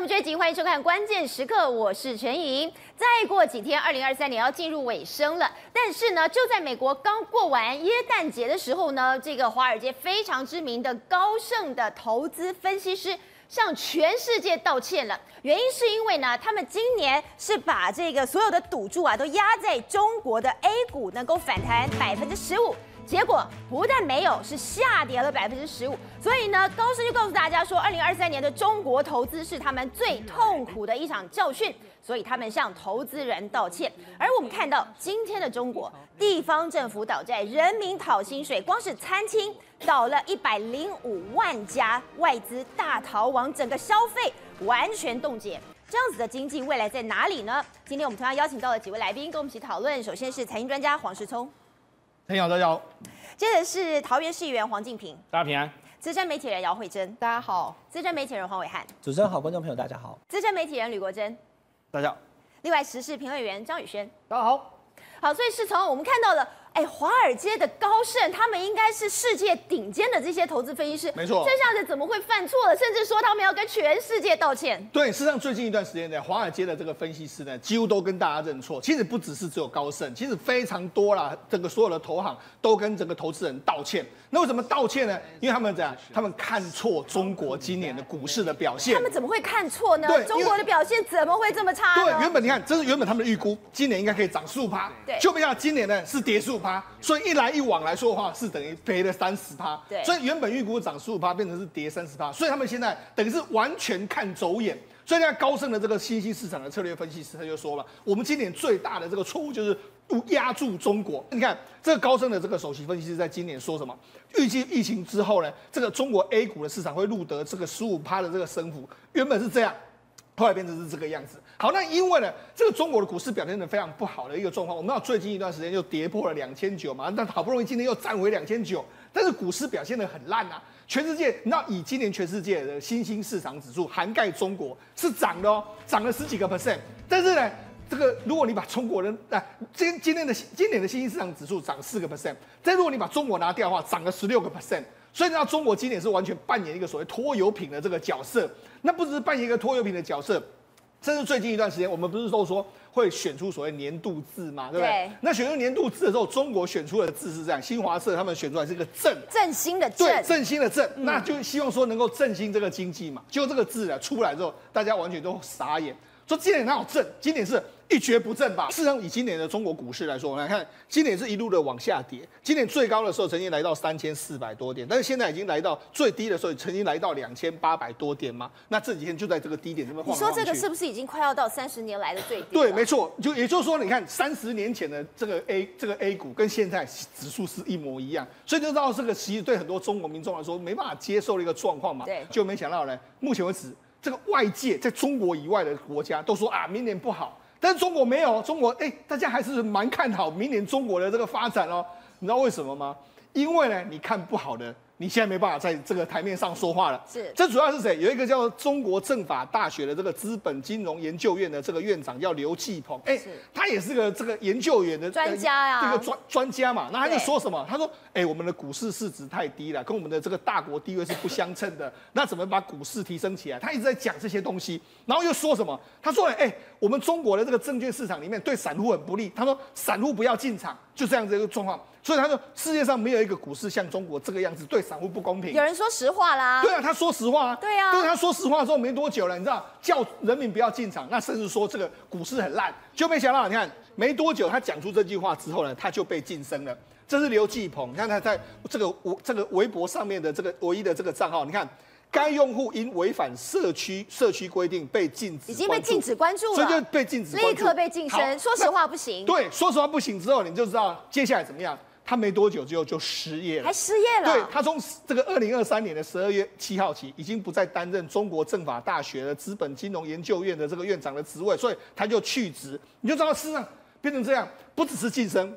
节目追击，欢迎收看《关键时刻》，我是陈莹。再过几天，二零二三年要进入尾声了。但是呢，就在美国刚过完耶诞节的时候呢，这个华尔街非常知名的高盛的投资分析师向全世界道歉了。原因是因为呢，他们今年是把这个所有的赌注啊，都压在中国的 A 股能够反弹百分之十五。结果不但没有，是下跌了百分之十五。所以呢，高盛就告诉大家说，二零二三年的中国投资是他们最痛苦的一场教训，所以他们向投资人道歉。而我们看到今天的中国，地方政府倒债，人民讨薪水，光是餐厅倒了一百零五万家，外资大逃亡，整个消费完全冻结。这样子的经济未来在哪里呢？今天我们同样邀请到了几位来宾跟我们一起讨论。首先是财经专家黄世聪。你好，大家好。接着是桃园市议员黄敬平，大家平安。资深媒体人姚慧珍，大家好。资深媒体人黄伟汉，主持人好，观众朋友大家好。资深媒体人吕国珍，大家好。另外时事评论员张宇轩，大家好。好，所以是从我们看到了。哎，华尔街的高盛，他们应该是世界顶尖的这些投资分析师，没错。这下子怎么会犯错了？甚至说他们要跟全世界道歉。对，事实上最近一段时间呢，华尔街的这个分析师呢，几乎都跟大家认错。其实不只是只有高盛，其实非常多啦，这个所有的投行都跟整个投资人道歉。那为什么道歉呢？因为他们怎样？他们看错中国今年的股市的表现。他们怎么会看错呢？对，中国的表现怎么会这么差？对，原本你看，这是原本他们的预估，今年应该可以涨十五趴，对，就没想到今年呢是跌十五趴，所以一来一往来说的话，是等于赔了三十趴。对，所以原本预估涨十五趴，变成是跌三十趴。所以他们现在等于是完全看走眼。所以，在高盛的这个新兴市场的策略分析师他就说了，我们今年最大的这个错误就是压住中国。你看，这个高盛的这个首席分析师在今年说什么？预计疫情之后呢，这个中国 A 股的市场会录得这个十五趴的这个升幅。原本是这样，后来变成是这个样子。好，那因为呢，这个中国的股市表现得非常不好的一个状况，我们知道最近一段时间又跌破了两千九嘛，但好不容易今天又站回两千九，但是股市表现得很烂啊。全世界，那以今年全世界的新兴市场指数涵盖中国是涨的哦，涨了十几个 percent。但是呢，这个如果你把中国人，哎，今今天的今年的新兴市场指数涨四个 percent，但如果你把中国拿掉的话，涨了十六个 percent。所以呢，中国今年是完全扮演一个所谓拖油瓶的这个角色。那不只是扮演一个拖油瓶的角色。甚至最近一段时间，我们不是都说会选出所谓年度字嘛，对不对？对。那选出年度字的时候，中国选出的字是这样，新华社他们选出来是一个振，振兴的振，对，振兴的振，嗯、那就希望说能够振兴这个经济嘛。结果这个字啊出来之后，大家完全都傻眼，说今年哪有振？今年是。一蹶不振吧。事实上，以今年的中国股市来说，我们来看，今年是一路的往下跌。今年最高的时候曾经来到三千四百多点，但是现在已经来到最低的时候，曾经来到两千八百多点嘛。那这几天就在这个低点这边晃。你说这个是不是已经快要到三十年来的最低？对，没错。就也就是说，你看三十年前的这个 A 这个 A 股跟现在指数是一模一样，所以就知道这个其实对很多中国民众来说没办法接受的一个状况嘛。对。就没想到呢，目前为止，这个外界在中国以外的国家都说啊，明年不好。但是中国没有，中国哎，大家还是蛮看好明年中国的这个发展哦。你知道为什么吗？因为呢，你看不好的。你现在没办法在这个台面上说话了。是，这主要是谁？有一个叫中国政法大学的这个资本金融研究院的这个院长叫刘继鹏，哎，他也是个这个研究员的专家呀，这个专专家嘛。那他就说什么？他说，哎，我们的股市市值太低了，跟我们的这个大国地位是不相称的。那怎么把股市提升起来？他一直在讲这些东西，然后又说什么？他说，哎，我们中国的这个证券市场里面对散户很不利。他说，散户不要进场，就这样子一个状况。所以他说，世界上没有一个股市像中国这个样子，对散户不公平。有人说实话啦。对啊，他说实话啊。对啊。对他说实话之后没多久了，你知道，叫人民不要进场，那甚至说这个股市很烂，就没想到，你看没多久他讲出这句话之后呢，他就被晋升了。这是刘继鹏，你看他在这个微这个微博上面的这个唯一的这个账号，你看该用户因违反社区社区规定被禁止，已经被禁止关注了，所以就被禁止，立刻被晋升。说实话不行。对，说实话不行之后，你就知道接下来怎么样。他没多久之后就失业了，还失业了。对，他从这个二零二三年的十二月七号起，已经不再担任中国政法大学的资本金融研究院的这个院长的职位，所以他就去职。你就知道，事实上变成这样，不只是晋升，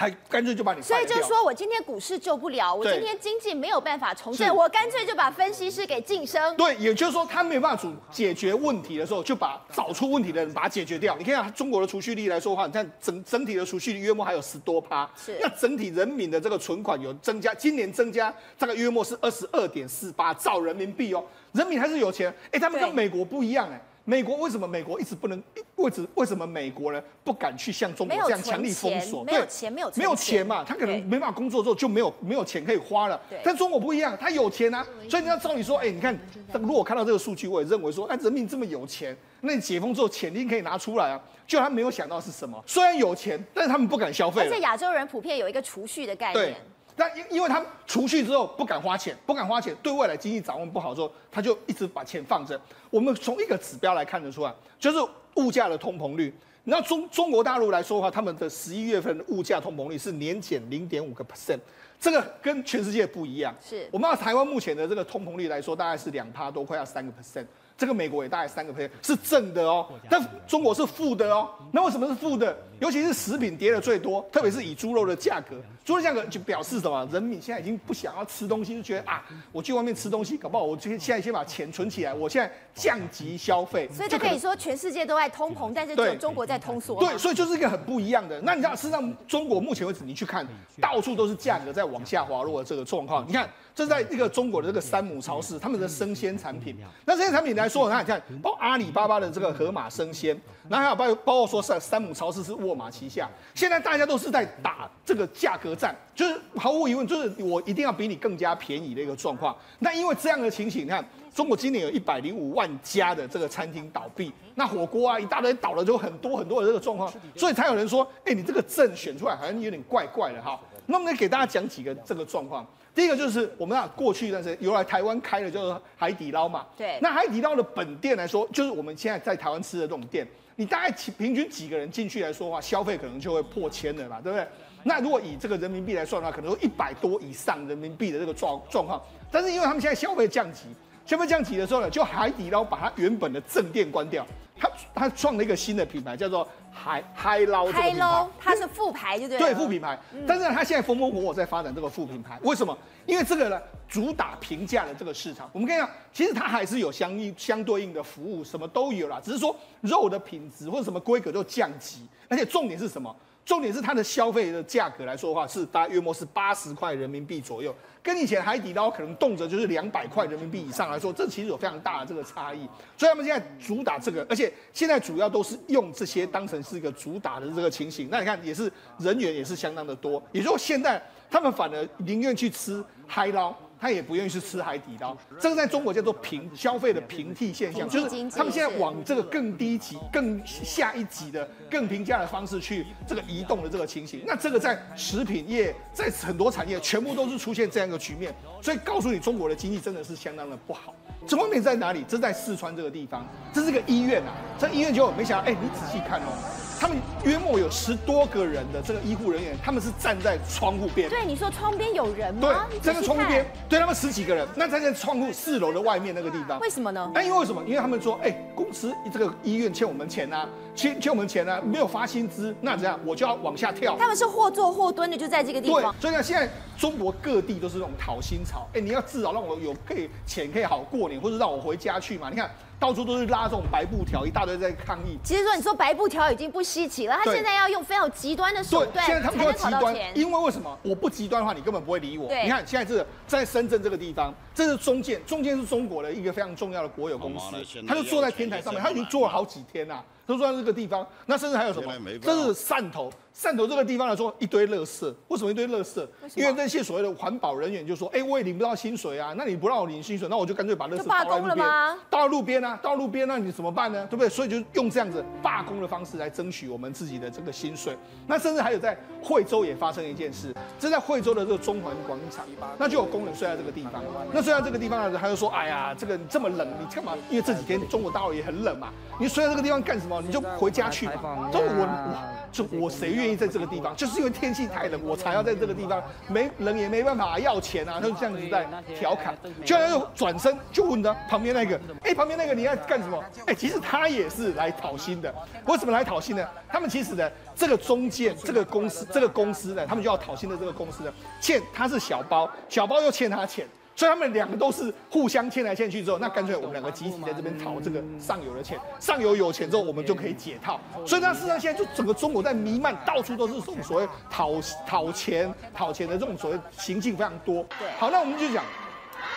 还干脆就把你。所以就说我今天股市救不了，我今天经济没有办法重振，我干脆就把分析师给晋升。对，也就是说他没有办法解决问题的时候，就把找出问题的人把它解决掉。你看啊，中国的储蓄率来说的话，你看整整体的储蓄率约莫还有十多趴，是。那整体人民的这个存款有增加，今年增加大概约莫是二十二点四八兆人民币哦，人民还是有钱。哎，他们跟美国不一样哎。美国为什么美国一直不能？为什为什么美国呢不敢去像中国这样强力封锁？没有钱，没有没有钱嘛？他可能没办法工作之后就没有没有钱可以花了。但中国不一样，他有钱啊，所以你要照理说，哎，你看，如果看到这个数据，我也认为说，哎，人民这么有钱，那你解封之后钱一定可以拿出来啊。就他没有想到是什么？虽然有钱，但是他们不敢消费。而且亚洲人普遍有一个储蓄的概念。那因因为他们储蓄之后不敢花钱，不敢花钱，对未来经济掌握不好之后，他就一直把钱放着。我们从一个指标来看得出来，就是物价的通膨率。那中中国大陆来说的话，他们的十一月份的物价通膨率是年减零点五个 percent，这个跟全世界不一样。是我们按台湾目前的这个通膨率来说，大概是两趴多，快要三个 percent。这个美国也大概三个 percent 是正的哦，但中国是负的哦。那为什么是负的？尤其是食品跌的最多，特别是以猪肉的价格，猪肉价格就表示什么？人民现在已经不想要吃东西，就觉得啊，我去外面吃东西，搞不好我现在先把钱存起来，我现在降级消费。所以就可以说全世界都在通膨，但是只有中国在通缩。对，所以就是一个很不一样的。那你知道，事实上中国目前为止，你去看到处都是价格在往下滑落的这个状况。你看。这是在一个中国的这个山姆超市，他们的生鲜产品。那这些产品来说，那你看，包括阿里巴巴的这个盒马生鲜，然后还有包包括说是山姆超市是沃尔玛旗下。现在大家都是在打这个价格战，就是毫无疑问，就是我一定要比你更加便宜的一个状况。那因为这样的情形，你看中国今年有一百零五万家的这个餐厅倒闭，那火锅啊一大堆倒了，就很多很多的这个状况，所以才有人说，哎，你这个阵选出来好像有点怪怪的哈。那我们来给大家讲几个这个状况。第一个就是我们啊，过去一段时间由来台湾开的叫做海底捞嘛。对。那海底捞的本店来说，就是我们现在在台湾吃的这种店，你大概平均几个人进去来说的话，消费可能就会破千了嘛，对不对？那如果以这个人民币来算的话，可能有一百多以上人民币的这个状状况。但是因为他们现在消费降级，消费降级的时候呢，就海底捞把它原本的正店关掉，他他创了一个新的品牌，叫做。海嗨捞，嗨捞，它是副牌，对不对？对，副品牌。嗯、但是呢，它现在风风火火在发展这个副品牌，为什么？因为这个呢，主打平价的这个市场。我们跟你讲，其实它还是有相应相对应的服务，什么都有啦，只是说肉的品质或者什么规格都降级，而且重点是什么？重点是它的消费的价格来说的话，是大约约莫是八十块人民币左右，跟以前海底捞可能动辄就是两百块人民币以上来说，这其实有非常大的这个差异。所以他们现在主打这个，而且现在主要都是用这些当成是一个主打的这个情形。那你看，也是人员也是相当的多，也就是现在他们反而宁愿去吃海捞。他也不愿意去吃海底捞，这个在中国叫做平消费的平替现象，就是他们现在往这个更低级、更下一级的、更平价的方式去这个移动的这个情形。那这个在食品业，在很多产业全部都是出现这样一个局面，所以告诉你，中国的经济真的是相当的不好。这方面在哪里？这在四川这个地方，这是个医院啊。这医院就没想到，哎，你仔细看哦。他们约莫有十多个人的这个医护人员，他们是站在窗户边。对，你说窗边有人吗？对，站在窗户边，对他们十几个人，那站在窗户四楼的外面那个地方。为什么呢？那因为为什么？因为他们说，哎，公司这个医院欠我们钱啊，欠欠我们钱啊，没有发薪资，那怎样我就要往下跳。他们是或坐或蹲的，就在这个地方。对，所以呢，现在中国各地都是那种讨薪潮。哎，你要至少让我有可以钱可以好过年，或者让我回家去嘛。你看。到处都是拉这种白布条，一大堆在抗议。其实说，你说白布条已经不稀奇了，他现在要用非常极端的手段，现在他们要极端，因为为什么？我不极端的话，你根本不会理我。你看现在这个在深圳这个地方，这是中建，中建是中国的一个非常重要的国有公司，他就坐在天台上面，他已经坐了好几天了。都说这个地方，那甚至还有什么？这是汕头，汕头这个地方来说一堆垃圾。为什么一堆垃圾？因为那些所谓的环保人员就说：“哎，我也领不到薪水啊，那你不让我领薪水，那我就干脆把垃圾倒在路边，倒路边啊，到路边，那你怎么办呢？对不对？所以就用这样子罢工的方式来争取我们自己的这个薪水。那甚至还有在惠州也发生一件事，这在惠州的这个中环广场，那就有工人睡在这个地方。那睡在这个地方呢，他就说：哎呀，这个这么冷，你干嘛？因为这几天中国大陆也很冷嘛，你睡在这个地方干什么？哦，你就回家去嘛。都我我就我谁愿意在这个地方？就是因为天气太冷，我才要在这个地方。没人也没办法要钱啊，他就这样子在调侃。居然又转身就问他旁边那个，哎，旁边那个你要干什么？哎，其实他也是来讨薪的。为什么来讨薪呢？他们其实呢，这个中介这个公司这个公司呢，他们就要讨薪的这个公司呢，欠他是小包，小包又欠他钱。所以他们两个都是互相欠来欠去之后，那干脆我们两个集体在这边讨这个上游的钱，上游有钱之后，我们就可以解套。所以那，事实上现在就整个中国在弥漫，到处都是这种所谓讨讨钱、讨钱的这种所谓行径非常多。对，好，那我们就讲。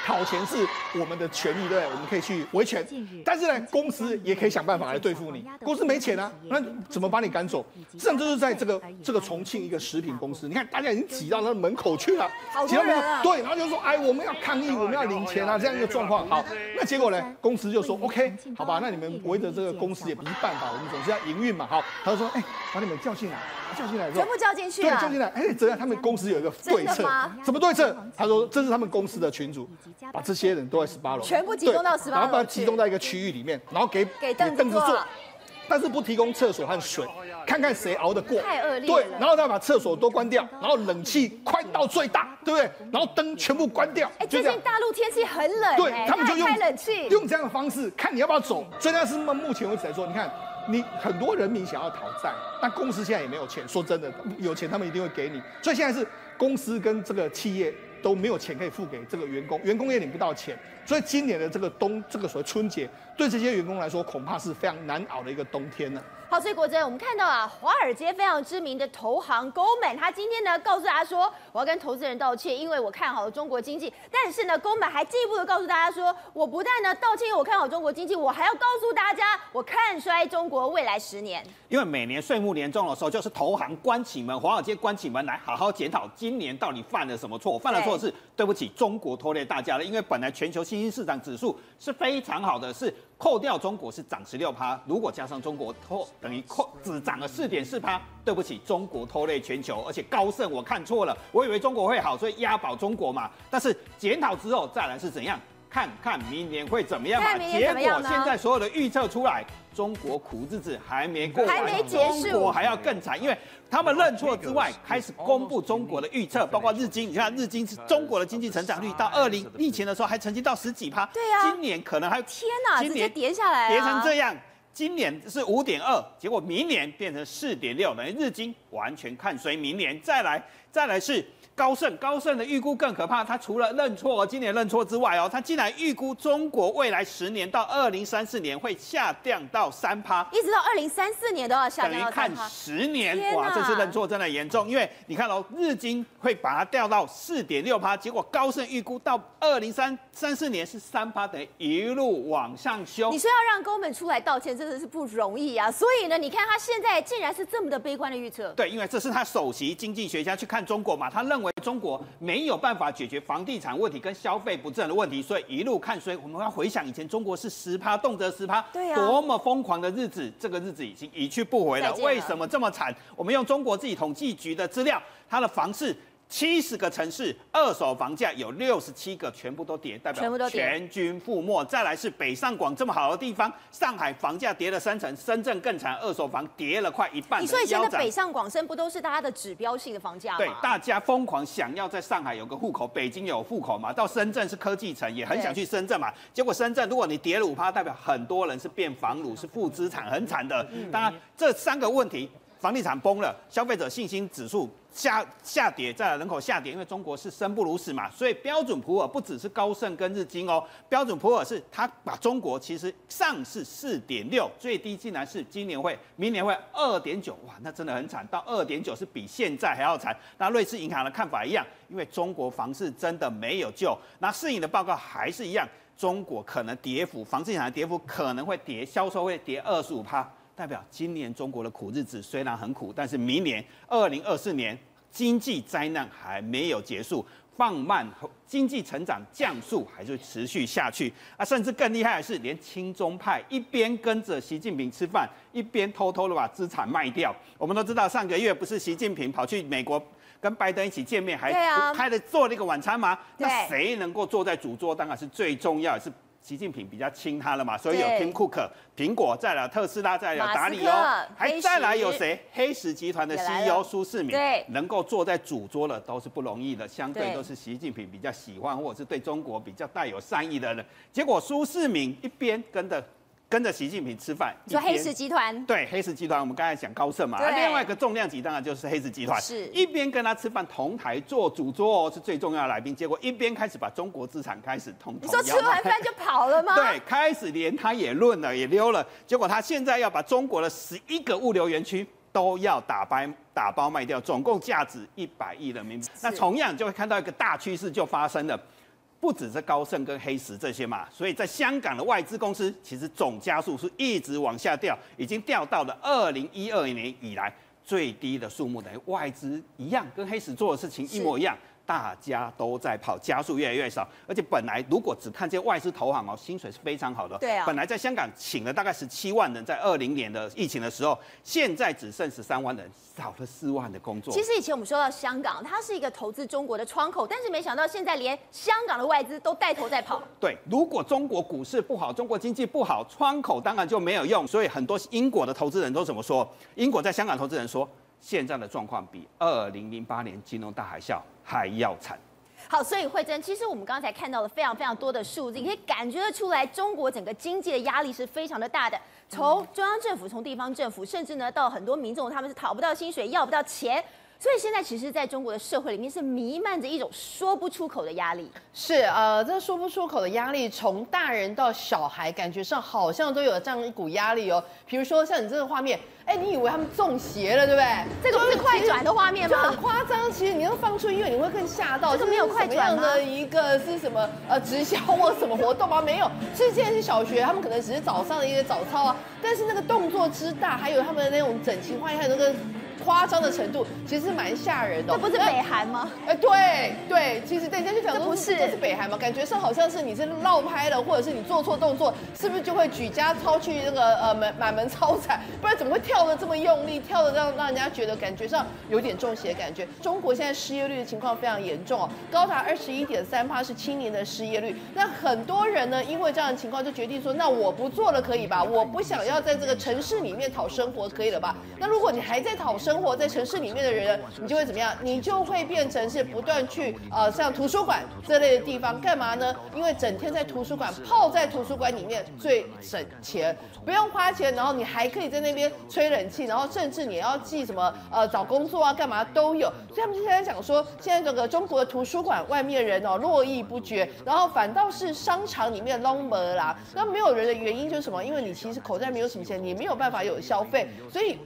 讨钱是我们的权利，对不对？我们可以去维权，但是呢，公司也可以想办法来对付你。公司没钱啊，那怎么把你赶走？实际上就是在这个这个重庆一个食品公司，你看大家已经挤到那门口去了，挤到门口，对，然后就说，哎，我们要抗议，我们要领钱啊，这样一个状况。好，那结果呢，公司就说，OK，好吧，那你们围着这个公司也不是办法，我们总是要营运嘛。好，他就说，哎，把你们叫进来。叫进来之后，全部叫进去。对，叫进来。哎，怎样？他们公司有一个对策。怎么对策？他说这是他们公司的群主，把这些人都在十八楼，全部集中到十八楼，然后把它集中在一个区域里面，然后给给凳子坐，但是不提供厕所和水，看看谁熬得过。太恶劣。对，然后再把厕所都关掉，然后冷气快到最大，对不对？然后灯全部关掉。哎，最近大陆天气很冷，对他们就用开冷气，用这样的方式，看你要不要走。所以那是目前为止来说，你看。你很多人民想要讨债，但公司现在也没有钱。说真的，有钱他们一定会给你。所以现在是公司跟这个企业都没有钱可以付给这个员工，员工也领不到钱。所以今年的这个冬，这个所谓春节，对这些员工来说，恐怕是非常难熬的一个冬天呢。好，所以国珍，我们看到啊，华尔街非常知名的投行 Goldman，他今天呢告诉大家说，我要跟投资人道歉，因为我看好了中国经济。但是呢，Goldman 还进一步的告诉大家说，我不但呢道歉，因为我看好中国经济，我还要告诉大家，我看衰中国未来十年。因为每年岁末年终的时候，就是投行关起门，华尔街关起门来，好好检讨今年到底犯了什么错。犯了错是对不起中国拖累大家了，因为本来全球新兴市场指数是非常好的，是。扣掉中国是涨十六趴，如果加上中国拖，等于扣只涨了四点四趴。对不起，中国拖累全球，而且高盛我看错了，我以为中国会好，所以押宝中国嘛。但是检讨之后再来是怎样？看看明年会怎么样嘛？结果现在所有的预测出来，中国苦日子还没过，还没结束，中国还要更惨，因为他们认错之外，开始公布中国的预测，包括日经，你看日经是中国的经济成长率到二零疫情的时候还曾经到十几趴，对啊，今年可能还天哪，直接跌下来，跌成这样，今年是五点二，结果明年变成四点六，等于日经完全看衰明年，再来再来是。高盛，高盛的预估更可怕。他除了认错，今年认错之外，哦，他竟然预估中国未来十年到二零三四年会下降到三趴，一直到二零三四年都要下降到。等于看十年，哇，这次认错真的严重。因为你看哦，日经会把它掉到四点六趴，结果高盛预估到二零三三四年是三趴，等于一路往上修。你说要让 Goldman 出来道歉，真的是不容易啊。所以呢，你看他现在竟然是这么的悲观的预测。对，因为这是他首席经济学家去看中国嘛，他认为。中国没有办法解决房地产问题跟消费不振的问题，所以一路看衰。我们要回想以前中国是十趴，动辄十趴，对啊，多么疯狂的日子，这个日子已经一去不回了。了为什么这么惨？我们用中国自己统计局的资料，它的房市。七十个城市二手房价有六十七个全部都跌，代表全军覆没。再来是北上广这么好的地方，上海房价跌了三成，深圳更惨，二手房跌了快一半。你说以前的北上广深不都是大家的指标性的房价吗？对，大家疯狂想要在上海有个户口，北京有户口嘛，到深圳是科技城，也很想去深圳嘛。结果深圳如果你跌了五趴，代表很多人是变房奴，是负资产，很惨的。当然这三个问题。房地产崩了，消费者信心指数下下跌，再来人口下跌，因为中国是生不如死嘛，所以标准普尔不只是高盛跟日经哦，标准普尔是他把中国其实上市四点六，最低竟然是今年会，明年会二点九，哇，那真的很惨，到二点九是比现在还要惨。那瑞士银行的看法一样，因为中国房市真的没有救，那世银的报告还是一样，中国可能跌幅，房地产的跌幅可能会跌，销售会跌二十五趴。代表今年中国的苦日子虽然很苦，但是明年二零二四年经济灾难还没有结束，放慢经济成长降速还是持续下去啊！甚至更厉害的是，连亲中派一边跟着习近平吃饭，一边偷偷的把资产卖掉。我们都知道，上个月不是习近平跑去美国跟拜登一起见面，还开了做了一个晚餐吗？那谁能够坐在主桌，当然是最重要的是。习近平比较亲他了嘛，所以有 Tim Cook、苹果，再来特斯拉，再来有达里欧，还再来有谁？黑石集团的 CEO 苏世民，对，能够坐在主桌的都是不容易的，相对都是习近平比较喜欢或者是对中国比较带有善意的人。结果苏世民一边跟着。跟着习近平吃饭，说黑石集团，对黑石集团，我们刚才讲高盛嘛，另外一个重量级当然就是黑石集团，是一边跟他吃饭，同台做主桌哦，是最重要的来宾，结果一边开始把中国资产开始通通，你说吃完饭就跑了吗？对，开始连他也论了，也溜了，结果他现在要把中国的十一个物流园区都要打包打包卖掉，总共价值一百亿人民币。那同样就会看到一个大趋势就发生了。不只是高盛跟黑石这些嘛，所以在香港的外资公司其实总加数是一直往下掉，已经掉到了二零一二年以来最低的数目，等于外资一样跟黑石做的事情一模一样。大家都在跑，加速越来越少，而且本来如果只看这些外资投行哦，薪水是非常好的。对啊。本来在香港请了大概十七万人，在二零年的疫情的时候，现在只剩十三万人，少了四万的工作。其实以前我们说到香港，它是一个投资中国的窗口，但是没想到现在连香港的外资都带头在跑。对，如果中国股市不好，中国经济不好，窗口当然就没有用。所以很多英国的投资人都怎么说？英国在香港投资人说，现在的状况比二零零八年金融大海啸还要惨。好，所以慧珍，其实我们刚才看到了非常非常多的数字，你可以感觉得出来，中国整个经济的压力是非常的大的。从中央政府，从地方政府，甚至呢到很多民众，他们是讨不到薪水，要不到钱。所以现在其实，在中国的社会里面是弥漫着一种说不出口的压力。是呃，这说不出口的压力，从大人到小孩，感觉上好像都有这样一股压力哦。比如说像你这个画面，哎，你以为他们中邪了，对不对？这个不是快转的画面吗？就很夸张。其实你要放出音乐，你会更吓到。这个没有快转吗？的一个是什么？呃，直销或什么活动吗？没有。其实现在是小学，他们可能只是早上的一个早操啊，但是那个动作之大，还有他们的那种整齐划一，还有那个。夸张的程度其实是蛮吓人的。这不是北韩吗？哎，对对，其实等一下就讲说，不是，这是北韩吗？感觉上好像是你是绕拍了，或者是你做错动作，是不是就会举家抄去那个呃门满门抄斩？不然怎么会跳的这么用力，跳的让让人家觉得感觉上有点中邪的感觉？中国现在失业率的情况非常严重哦，高达二十一点三趴是青年的失业率。那很多人呢，因为这样的情况就决定说，那我不做了可以吧？我不想要在这个城市里面讨生活可以了吧？那如果你还在讨生，生活在城市里面的人，你就会怎么样？你就会变成是不断去呃，像图书馆这类的地方干嘛呢？因为整天在图书馆泡在图书馆里面最省钱，不用花钱，然后你还可以在那边吹冷气，然后甚至你要记什么呃找工作啊干嘛都有。所以他们现在讲说，现在整个中国的图书馆外面人哦络绎不绝，然后反倒是商场里面拢没啦。那没有人的原因就是什么？因为你其实口袋没有什么钱，你没有办法有消费，所以。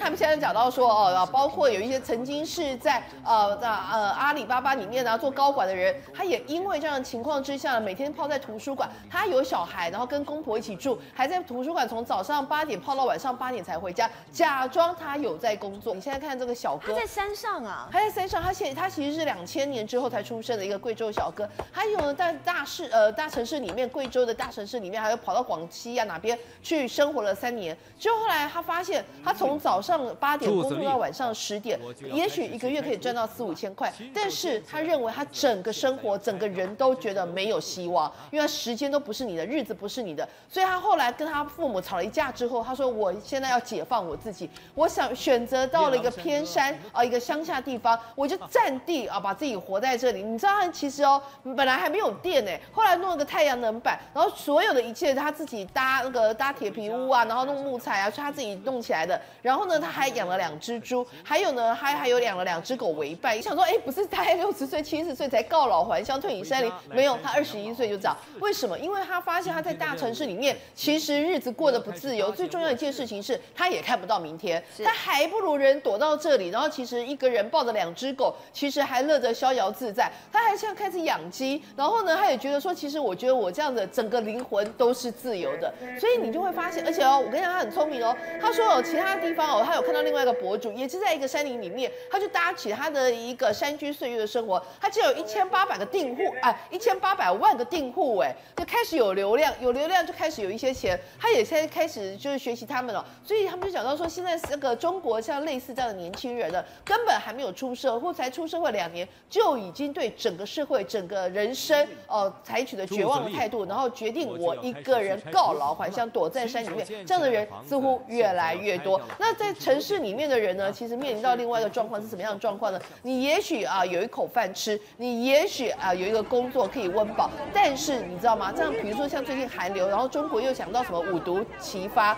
他们现在讲到说哦，包括有一些曾经是在呃在呃阿里巴巴里面呢做高管的人，他也因为这样的情况之下，每天泡在图书馆。他有小孩，然后跟公婆一起住，还在图书馆从早上八点泡到晚上八点才回家，假装他有在工作。你现在看这个小哥，他在山上啊，他在山上。他现他其实是两千年之后才出生的一个贵州小哥。还有在大市呃大城市里面，贵州的大城市里面，还有跑到广西啊哪边去生活了三年。就后来他发现，他从早上。上八点工作到晚上十点，也许一个月可以赚到四五千块，但是他认为他整个生活、整个人都觉得没有希望，因为他时间都不是你的，日子不是你的，所以他后来跟他父母吵了一架之后，他说：“我现在要解放我自己，我想选择到了一个偏山啊，一个乡下地方，我就占地啊，把自己活在这里。你知道他其实哦，本来还没有电呢，后来弄了个太阳能板，然后所有的一切他自己搭那个搭铁皮屋啊，然后弄木材啊，是他自己弄起来的，然后呢。”他还养了两只猪，还有呢，还还有养了两只狗为伴。你想说，哎，不是大概六十岁、七十岁才告老还乡、退隐山林？没有，他二十一岁就这样。为什么？因为他发现他在大城市里面，其实日子过得不自由。最重要一件事情是，他也看不到明天。他还不如人躲到这里，然后其实一个人抱着两只狗，其实还乐得逍遥自在。他还像开始养鸡，然后呢，他也觉得说，其实我觉得我这样的整个灵魂都是自由的。所以你就会发现，而且哦，我跟你讲，他很聪明哦。他说哦，其他地方哦。还有看到另外一个博主，也是在一个山林里面，他就搭起他的一个山居岁月的生活，他就有一千八百个订户，哎，一千八百万个订户，哎，就开始有流量，有流量就开始有一些钱，他也现在开始就是学习他们了，所以他们就讲到说，现在这个中国像类似这样的年轻人呢，根本还没有出社会，或才出社会两年，就已经对整个社会、整个人生哦采取了绝望的态度，然后决定我一个人告老还乡，躲在山里面，这样的人似乎越来越多。那在城市里面的人呢，其实面临到另外一个状况是什么样的状况呢？你也许啊有一口饭吃，你也许啊有一个工作可以温饱，但是你知道吗？这样比如说像最近寒流，然后中国又想到什么五毒齐发。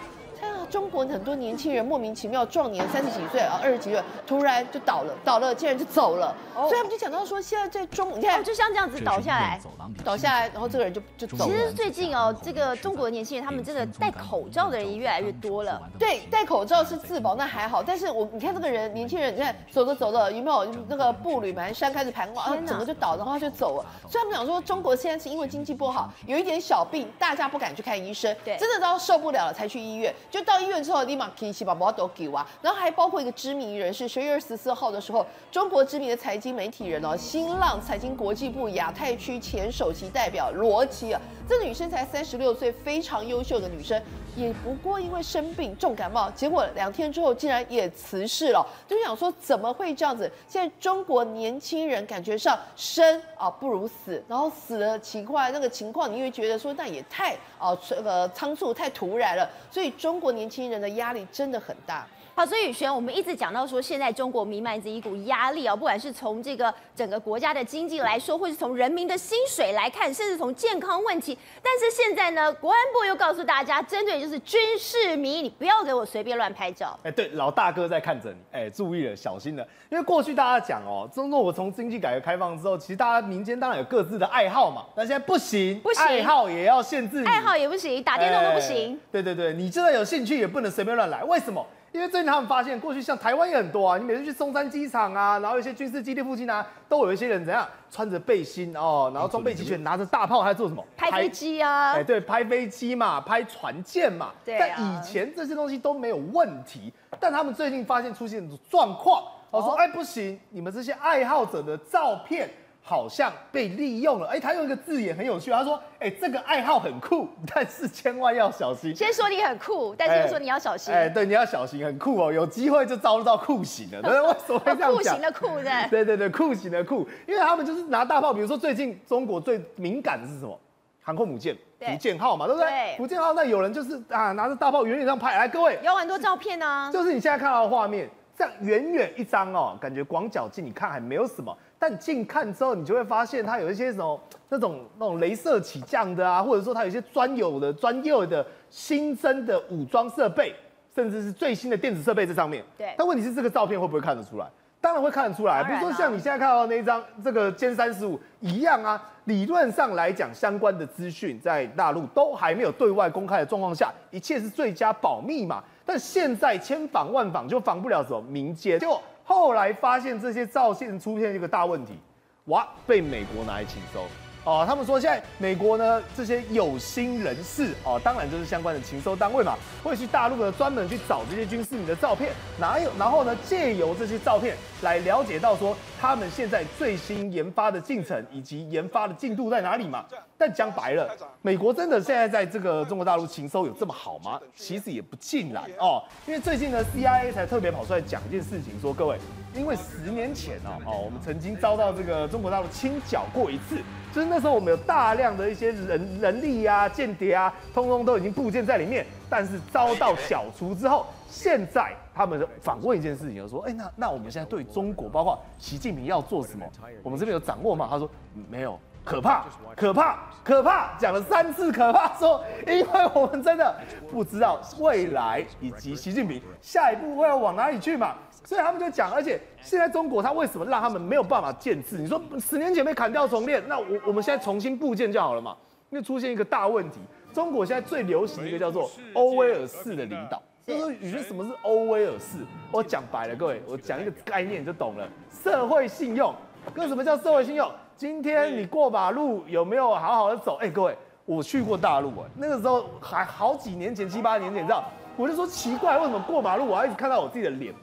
中国很多年轻人莫名其妙壮年三十几岁啊，二十几岁突然就倒了，倒了竟然就走了，所以他们就讲到说，现在在中，你看就像这样子倒下来，倒下来，然后这个人就就走了。其实最近哦，这个中国的年轻人他们真的戴口罩的人也越来越多了。对，戴口罩是自保，那还好。但是我你看这个人，年轻人，你看走着走着有没有那个步履蹒跚开始盘桓，啊，整个就倒，然后他就走了。所以他们讲说，中国现在是因为经济不好，有一点小病，大家不敢去看医生，对，真的到受不了了才去医院，就到医院之后。立马提起把宝都给啊，然后还包括一个知名人士，十月二十四号的时候，中国知名的财经媒体人哦，新浪财经国际部亚太区前首席代表罗琦啊，这女生才三十六岁，非常优秀的女生，也不过因为生病重感冒，结果两天之后竟然也辞世了，就想说怎么会这样子？现在中国年轻人感觉上生啊不如死，然后死的奇怪那个情况，你会觉得说那也太啊这个仓促太突然了，所以中国年轻人的。压力真的很大。好，所以宇轩，我们一直讲到说，现在中国弥漫着一股压力啊，不管是从这个整个国家的经济来说，或是从人民的薪水来看，甚至从健康问题。但是现在呢，国安部又告诉大家，针对就是军事迷，你不要给我随便乱拍照。哎，对，老大哥在看着你，哎，注意了，小心了。因为过去大家讲哦，中国从经济改革开放之后，其实大家民间当然有各自的爱好嘛，但现在不行，不行，爱好也要限制你，爱好也不行，打电动都不行。对对对，你真的有兴趣也不能随便乱来，为什么？因为最近他们发现，过去像台湾也很多啊，你每次去松山机场啊，然后一些军事基地附近啊，都有一些人怎样穿着背心哦，然后装备齐全，拿着大炮，还在做什么？拍飞机啊！哎，对，拍飞机嘛，拍船舰嘛。对啊。但以前这些东西都没有问题，但他们最近发现出现状况，我说，哎，不行，你们这些爱好者的照片。好像被利用了，哎，他用一个字眼很有趣，他说，哎，这个爱好很酷，但是千万要小心。先说你很酷，但是又说你要小心。哎，对，你要小心，很酷哦，有机会就遭受到酷刑了。对，为什么会这样讲？酷刑的酷的。对对对，酷刑的酷，因为他们就是拿大炮，比如说最近中国最敏感的是什么？航空母舰福建号嘛，对不对？对。福建号那有人就是啊，拿着大炮远远这样拍，来各位，有很多照片呢、啊，就是你现在看到的画面，这样远远一张哦，感觉广角镜你看还没有什么。但近看之后，你就会发现它有一些什么那种那种镭射起降的啊，或者说它有一些专有的、专业的新增的武装设备，甚至是最新的电子设备在上面。对。但问题是，这个照片会不会看得出来？当然会看得出来。比如说像你现在看到的那一张这个歼三十五一样啊，理论上来讲，相关的资讯在大陆都还没有对外公开的状况下，一切是最佳保密嘛。但现在千防万防就防不了什么民间，结果。后来发现这些照片出现一个大问题，哇，被美国拿来情搜。哦，他们说现在美国呢，这些有心人士哦，当然就是相关的情收单位嘛，会去大陆呢专门去找这些军事迷的照片，哪有？然后呢，借由这些照片来了解到说他们现在最新研发的进程以及研发的进度在哪里嘛。但讲白了，美国真的现在在这个中国大陆情搜有这么好吗？其实也不尽然哦，因为最近呢，CIA 才特别跑出来讲一件事情，说各位，因为十年前哦，哦，我们曾经遭到这个中国大陆清剿过一次。就是那时候，我们有大量的一些人人力啊、间谍啊，通通都已经布件在里面，但是遭到剿除之后，现在他们反问一件事情，就说：哎，那那我们现在对中国，包括习近平要做什么，我们这边有掌握吗？他说没有，可怕，可怕，可怕，讲了三次可怕，说因为我们真的不知道未来以及习近平下一步会要往哪里去嘛。所以他们就讲，而且现在中国他为什么让他们没有办法建制？你说十年前被砍掉重练，那我我们现在重新布建就好了嘛？因为出现一个大问题，中国现在最流行一个叫做欧威尔式的领导。就是你觉得什么是欧威尔式？我讲白了，各位，我讲一个概念就懂了。社会信用，跟什么叫社会信用？今天你过马路有没有好好的走？哎，各位，我去过大陆啊，那个时候还好几年前，七八年前，你知道，我就说奇怪，为什么过马路我要一直看到我自己的脸？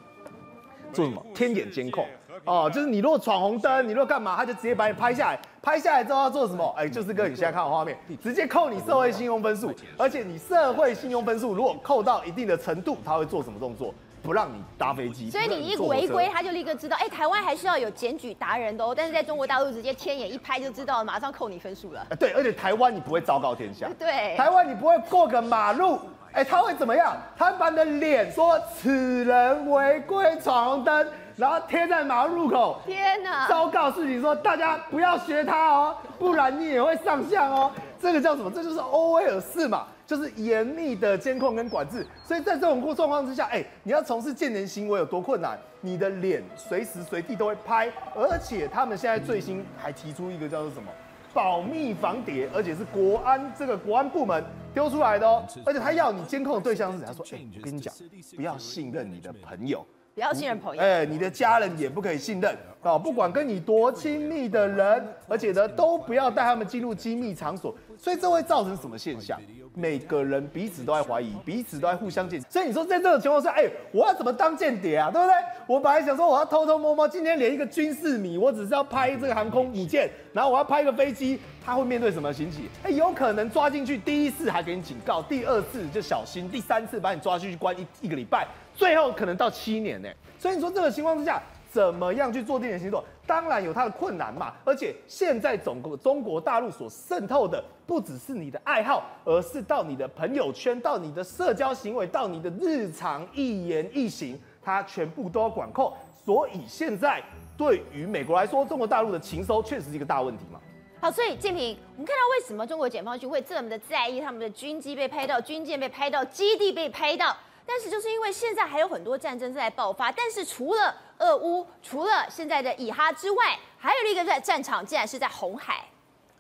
做什么？天眼监控哦，就是你如果闯红灯，你如果干嘛，他就直接把你拍下来，拍下来之后要做什么？哎，就是跟你现在看的画面，直接扣你社会信用分数，而且你社会信用分数如果扣到一定的程度，他会做什么动作？不让你搭飞机，所以你一违规，他就立刻知道。哎，台湾还是要有检举达人的哦，但是在中国大陆直接天眼一拍就知道，马上扣你分数了。对，而且台湾你不会昭告天下，对，台湾你不会过个马路，哎，他会怎么样？他会把你的脸说此人违规闯红灯，然后贴在马路入口。天哪！昭告诉你说，大家不要学他哦，不然你也会上相哦。这个叫什么？这就是欧威尔式嘛。就是严密的监控跟管制，所以在这种状况之下，哎，你要从事间谍行为有多困难？你的脸随时随地都会拍，而且他们现在最新还提出一个叫做什么保密防谍，而且是国安这个国安部门丢出来的哦，而且他要你监控的对象是，他说，哎，我跟你讲，不要信任你的朋友。不要信任朋友，哎，你的家人也不可以信任啊！不管跟你多亲密的人，而且呢，都不要带他们进入机密场所。所以这会造成什么现象？每个人彼此都在怀疑，彼此都在互相间。所以你说在这种情况下，哎，我要怎么当间谍啊？对不对？我本来想说我要偷偷摸摸，今天连一个军事迷，我只是要拍这个航空母舰，然后我要拍一个飞机，他会面对什么刑期？哎，有可能抓进去，第一次还给你警告，第二次就小心，第三次把你抓进去关一一个礼拜。最后可能到七年呢，所以你说这个情况之下，怎么样去做电影星座？当然有它的困难嘛。而且现在总共中国大陆所渗透的，不只是你的爱好，而是到你的朋友圈，到你的社交行为，到你的日常一言一行，它全部都要管控。所以现在对于美国来说，中国大陆的情收确实是一个大问题嘛。好，所以建平，我们看到为什么中国解放军会这么的在意他们的军机被拍到，军舰被拍到，基地被拍到？但是就是因为现在还有很多战争在爆发，但是除了俄乌，除了现在的以哈之外，还有一个战战场，竟然是在红海。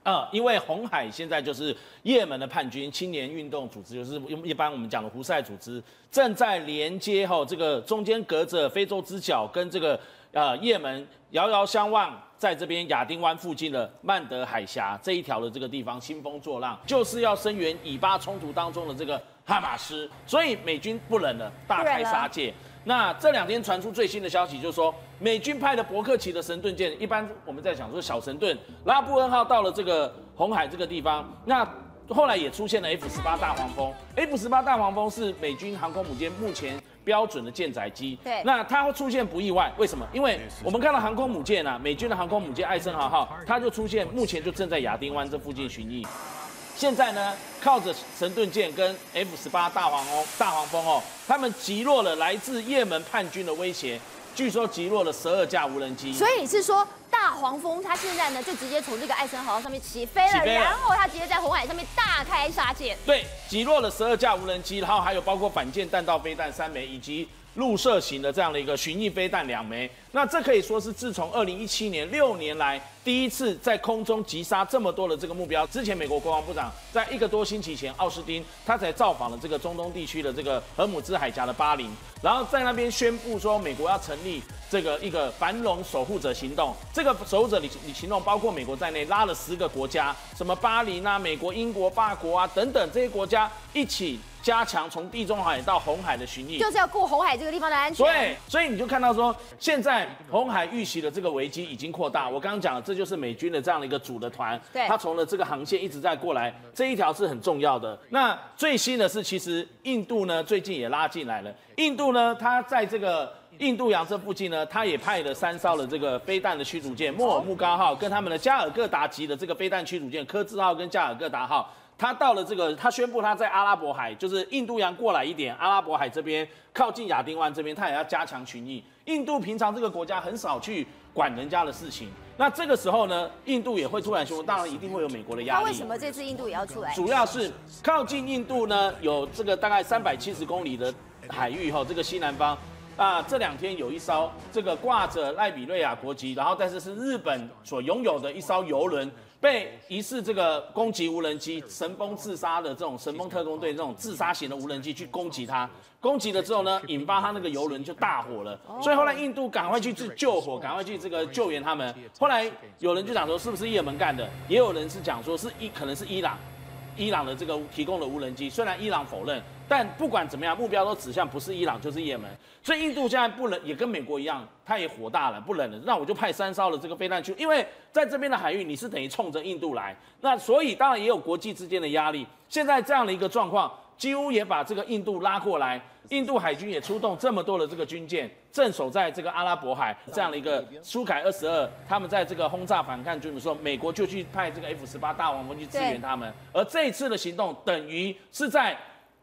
啊、因为红海现在就是也门的叛军青年运动组织，就是一般我们讲的胡塞组织，正在连接哈这个中间隔着非洲之角跟这个呃也门遥遥相望，在这边亚丁湾附近的曼德海峡这一条的这个地方兴风作浪，就是要声援以巴冲突当中的这个。哈马斯，所以美军不冷了，大开杀戒。那这两天传出最新的消息，就是说美军派的伯克级的神盾舰，一般我们在讲说小神盾拉布恩号到了这个红海这个地方，那后来也出现了 F 十八大黄蜂。F 十八大黄蜂是美军航空母舰目前标准的舰载机。对，那它会出现不意外，为什么？因为我们看到航空母舰啊，美军的航空母舰艾森豪号，它就出现，目前就正在亚丁湾这附近巡弋。现在呢，靠着神盾舰跟 F 十八大黄蜂大黄蜂哦，他们击落了来自也门叛军的威胁，据说击落了十二架无人机。所以是说大黄蜂它现在呢就直接从这个艾森豪上面起飞了，起飞了，然后它直接在红海上面大开杀戒。对，击落了十二架无人机，然后还有包括反舰弹道飞弹三枚以及。陆射型的这样的一个巡弋飞弹两枚，那这可以说是自从二零一七年六年来第一次在空中击杀这么多的这个目标。之前美国国防部长在一个多星期前，奥斯汀他才造访了这个中东地区的这个荷姆兹海峡的巴林，然后在那边宣布说美国要成立这个一个繁荣守护者行动。这个守护者你你行动包括美国在内，拉了十个国家，什么巴林啊、美国、英国、法国啊等等这些国家一起。加强从地中海到红海的巡弋，就是要顾红海这个地方的安全。对，所以你就看到说，现在红海遇袭的这个危机已经扩大。我刚刚讲了，这就是美军的这样的一个组的团，对，他从了这个航线一直在过来，这一条是很重要的。那最新的是，其实印度呢最近也拉进来了。印度呢，它在这个印度洋这附近呢，他也派了三艘的这个飞弹的驱逐舰，莫尔木高号跟他们的加尔各答级的这个飞弹驱逐舰科兹号跟加尔各答号。他到了这个，他宣布他在阿拉伯海，就是印度洋过来一点，阿拉伯海这边靠近亚丁湾这边，他也要加强巡弋。印度平常这个国家很少去管人家的事情，那这个时候呢，印度也会突然宣布，当然一定会有美国的压力。那为什么这次印度也要出来？主要是靠近印度呢，有这个大概三百七十公里的海域哈，这个西南方啊，这两天有一艘这个挂着赖比瑞亚国籍，然后但是是日本所拥有的一艘游轮。被疑似这个攻击无人机神风自杀的这种神风特工队这种自杀型的无人机去攻击它，攻击了之后呢，引发它那个游轮就大火了，所以后来印度赶快去救火，赶快去这个救援他们。后来有人就讲说是不是也门干的，也有人是讲说是伊可能是伊朗，伊朗的这个提供的无人机，虽然伊朗否认，但不管怎么样，目标都指向不是伊朗就是也门。所以印度现在不能也跟美国一样，他也火大了，不冷了，那我就派三艘的这个飞弹去，因为在这边的海域你是等于冲着印度来，那所以当然也有国际之间的压力。现在这样的一个状况。几乎也把这个印度拉过来，印度海军也出动这么多的这个军舰，镇守在这个阿拉伯海这样的一个苏凯二十二，他们在这个轰炸反抗军的时候，美国就去派这个 F 十八大黄蜂去支援他们，而这一次的行动等于是在。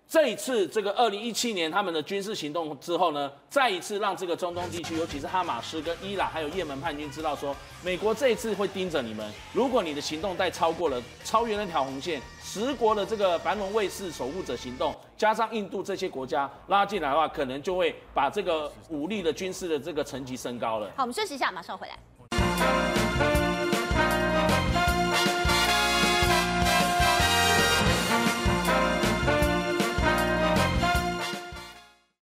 这一次这个二零一七年他们的军事行动之后呢，再一次让这个中东地区，尤其是哈马斯跟伊朗还有也门叛军知道说，美国这一次会盯着你们。如果你的行动带超过了、超越那条红线，十国的这个繁荣卫士守护者行动，加上印度这些国家拉进来的话，可能就会把这个武力的军事的这个层级升高了。好，我们休息一下，马上回来。